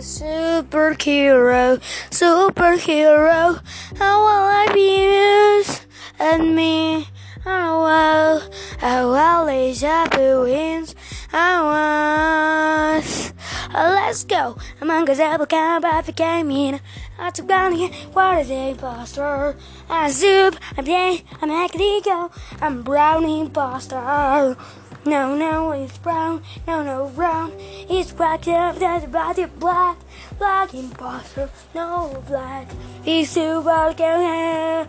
superhero, superhero. How will I be used? And me, oh well, how well is happy wins. I was. Uh, let's go. Among us, apple can but became in. I took down. What is a imposter? I'm soup. I'm day. I'm go. I'm brown imposter. No, no, it's brown. No, no, brown. It's black. That's about it. Black, black imposter. No, black. He's super gay.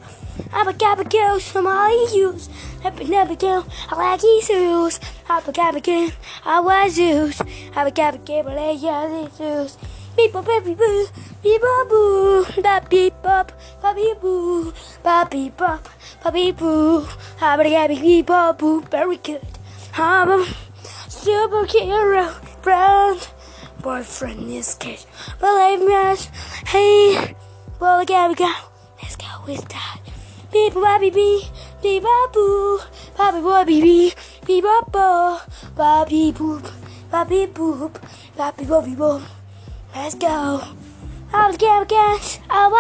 I'm again. Abigail, Somali use. Abigail, I like Jesus. Abigail, I was Zeus. Abigail, I like Jesus. Beep up, baby boo, beep up, boo, ba beep up, ba beep boo, ba beep up, ba beep boo, I'm a ba beep up, boo, very good. I'm a superhero friend. Boyfriend is kid. Believe me, hey, well, again we go. Let's go with that. Beep bop beep beep boo, bop bop beep beep beep bop beep boop, beep boop, bop beep bop. Let's go. I'll get gas. I'll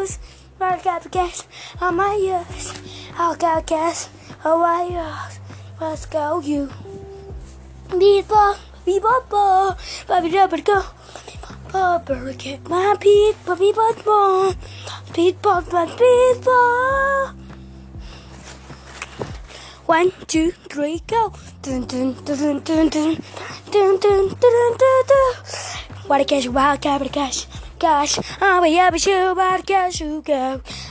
use. I'll get gas. I might use. I'll get gas. I'll use. Let's go, you. Beatball, beatball, ball, Bobby Rubber, go. Bobber, kick my beat, Bobby Bot Ball, Beatball, but beatball. One, two, three, go. Dun dun dun dun dun dun dun dun dun dun dun. dun. What a cash, wild cabin cash, cash. I'm a yabba shoe, bad cash, you go.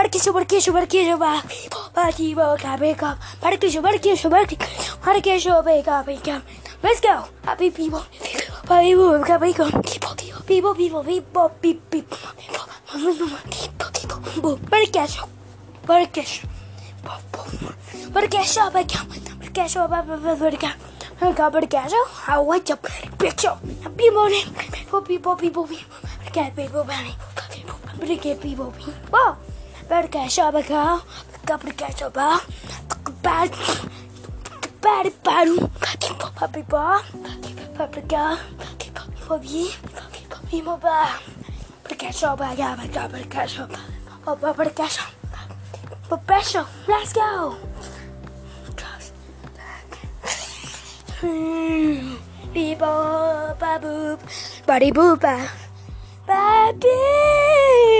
Barquillo, barquillo, barquillo, va. Barquillo, cabeca. Barquillo, barquillo, barquillo. Barquillo, beca, beca. Let's go. Happy people. Happy people, cabeca. People, people, people, people, people, people. Barquillo, barquillo. Barquillo, beca. Barquillo, barquillo. Cabricasio, I went up, picture, people, people, people, people, get people, people, get people, people, Barca Shabaka, Caprica Shaba, Bad, Bad, Bad, Papi Ba, Paprika, Papi, Papi Moba, Paprika Shaba, Yaba, Paprika Shaba, Paprika Shaba, Paprika let's go! Bebo, baboop, buddy boopa, baby.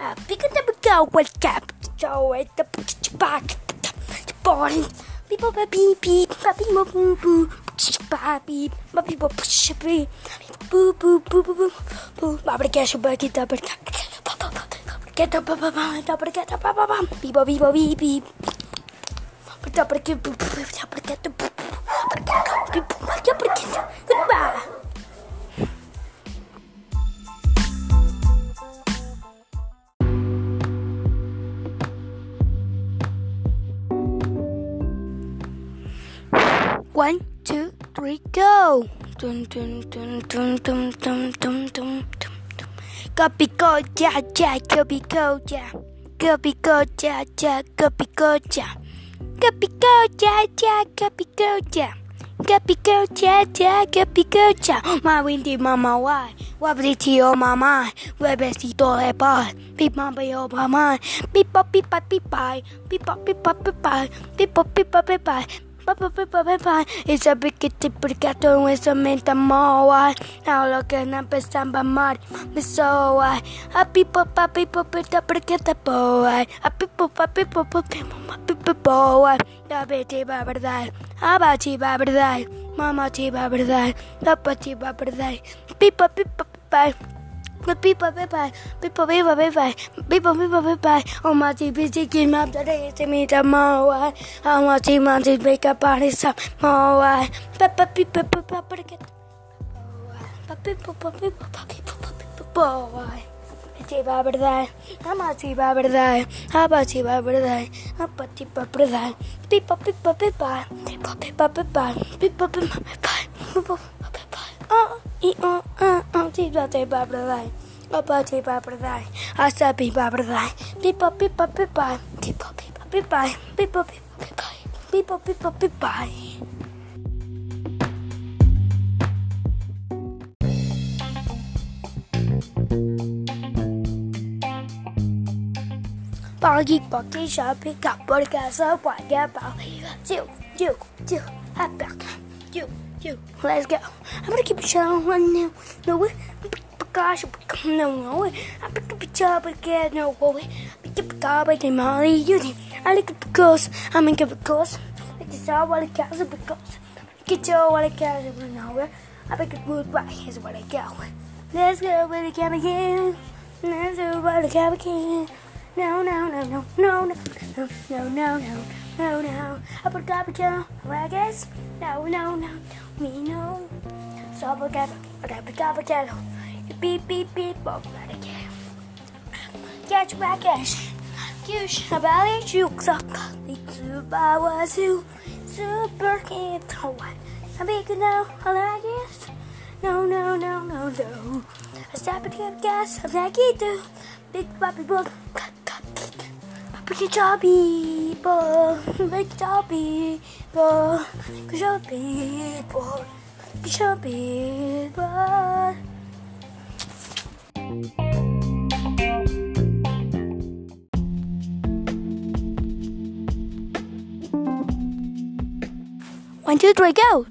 Uh, up the go, what's up? So, at the back, boring. People, beep, beep, beep, boo, boo, boo, beep, beep, push, beep, boo, boo, boo, boo, boo, boo, abracadabra, get up, Get up, up, up, up, get up, up, up, beep, beep, beep, beep. Goodbye. One, two, three, go! Dun dun dun dun dun dun dun dun dun. Copy go, ja ja, copy go, ja. Copy go, ja ja, copy go, ja. Copy go, ja ja, copy go, ja. Copy go, ja ja, copy go, ja. My windy mama, why? Wabiti oh mama, webesito e pa. Beep mama yo mama. Beep pop beep pop beep bye. Beep pop beep pop beep bye. Beep pop beep pop beep Papá, papá, papá, y sabe que te porque todo eso me entamoa. Ahora que no empezaba a amar, me soa. A pipo, papi, papi, te porque te poa. A pipo, papi, papi, mamá, pipo. La beti va verdad, abati va verdad, mamá ti va verdad, papá ti va verdad, pipa, pipa, pipa. Beepa beepa, beepa. Oh my TPC came up today to meet a moa. I want to man to make up on his up oh. E um, um, um, tiba, tiba, bradai. Opa, tiba, bradai. Asa, pipa, bradai. Pipa, pipa, pipa. Pipa, pipa, pipa. Pipa, pipa, pipa. Pipa, pipa, pipa. Pagi pagi shopping kapur kasar pagi pagi. Chill, chill, chill. Hot dog. Chill, chill. Let's go. I'm gonna keep it showing one now, no way, gosh, no, no way, I'm gonna keep it job again, no way, I'm gonna job again, Molly, you think, I like it because, I'm gonna give it because, like this all what it counts because, get your what it counts, nowhere, I make it good, right, here's what I go. Let's go, where the camera can, let's go, where the camera can. No, no, no, no, no, no, no, no, no, no, no, no. Abracadabra, I guess. No, no, no, we know. Double tap, double double tap. Beep beep beep, bop that again. Catch back cash. Cush, a belly juke, suck. The super was you. Super kid, oh what? I'm big now, I like. No, no, no, no, no. I stop it, get gas, I'm like it. Big puppy bull. Big chubby bull, big chubby bull jobby boy, big. One, two, three, go!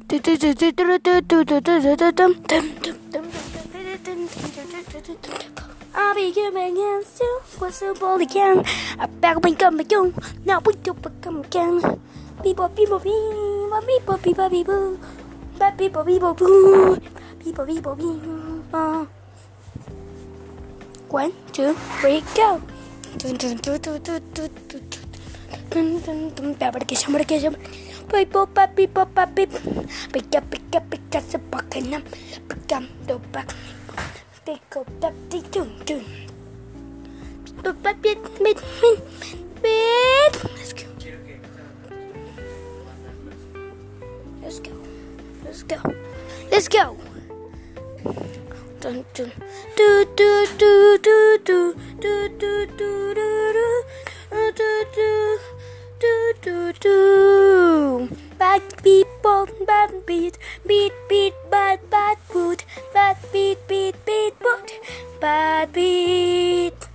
I'll be soon. What's the ball again? I back when come again. Now we do become again. People, people, people, people, but people, people, people, people, people, people. Uh, one, two, three, go. People, puppy, puppy, pick up, pick up, pick up, the bucket, pick up, the bucket, pick up, the doo doo. Let's go. Let's go. Let's go. Dun, dun. Do, do, do, do, do, do, do, do, do, do, do, do, do, do, do. Bad people, bad beat, beat, beat, bad, bad boot, bad beat, beat, beat, boot, bad beat,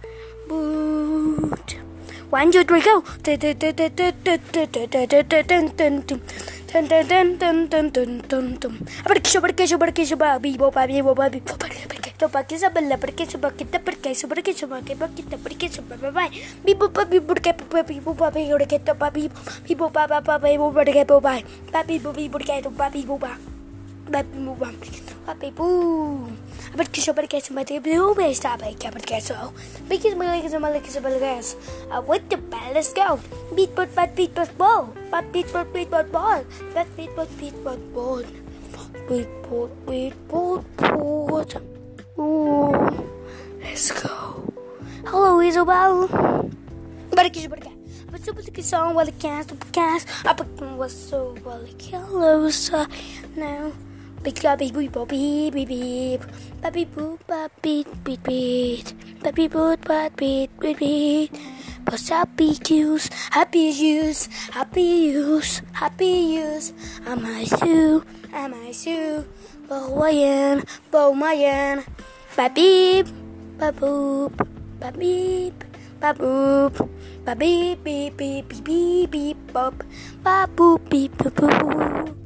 boot. One, two, three, go. Dun dun dun dun dun dun dun dun. Abar kisho bar kisho bar kisho bar bi bo ba bi bo ba bi bo ba bi तो बाकी सब बल्ला पर के सुबह कितना पर के सुबह के सुबह के बाकी तब पर के सुबह बाय बाय बी बो बी बुड़ के बी बी बो बी उड़ के तो बी बी बो बा बा बी बो बड़ के बो बाय बी बो बी बुड़ के तो बी बो बा Aplikasi materi belum bisa baik aplikasi. Bikin balik sama lagi sebalas. What the bell let's go. Beat bot bat beat bot ball. Bat beat bot beat bot ball. Bat beat bot beat bot ball. Beat bot beat bot bot. Ooh, let's go. Hello Isabel. Balik sebalas. Mas eu que só um podcast, podcast, a porque você vai que louça, não. Big sloppy boop beep beep beep. Baby boop bop beat beat beat. Baby boop bop beat beat beat. Post happy cues, happy use, happy use, happy use. I'm my zoo, I'm my zoo. Bowayan, Bowmayan. Babeep, baboop, babeep, baboop. Babeep, beep, beep, beep, beep, beep, bop. Baboop, beep, boop, boop.